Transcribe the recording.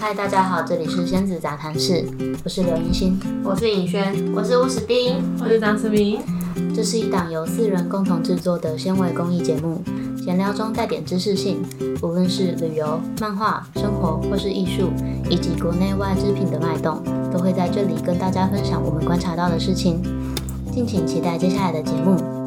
嗨，大家好，这里是仙子杂谈室，我是刘银欣，我是尹轩，我是吴史丁，我是张思明。这是一档由四人共同制作的纤维公益节目，闲聊中带点知识性，无论是旅游、漫画、生活或是艺术，以及国内外制品的脉动，都会在这里跟大家分享我们观察到的事情。敬请期待接下来的节目。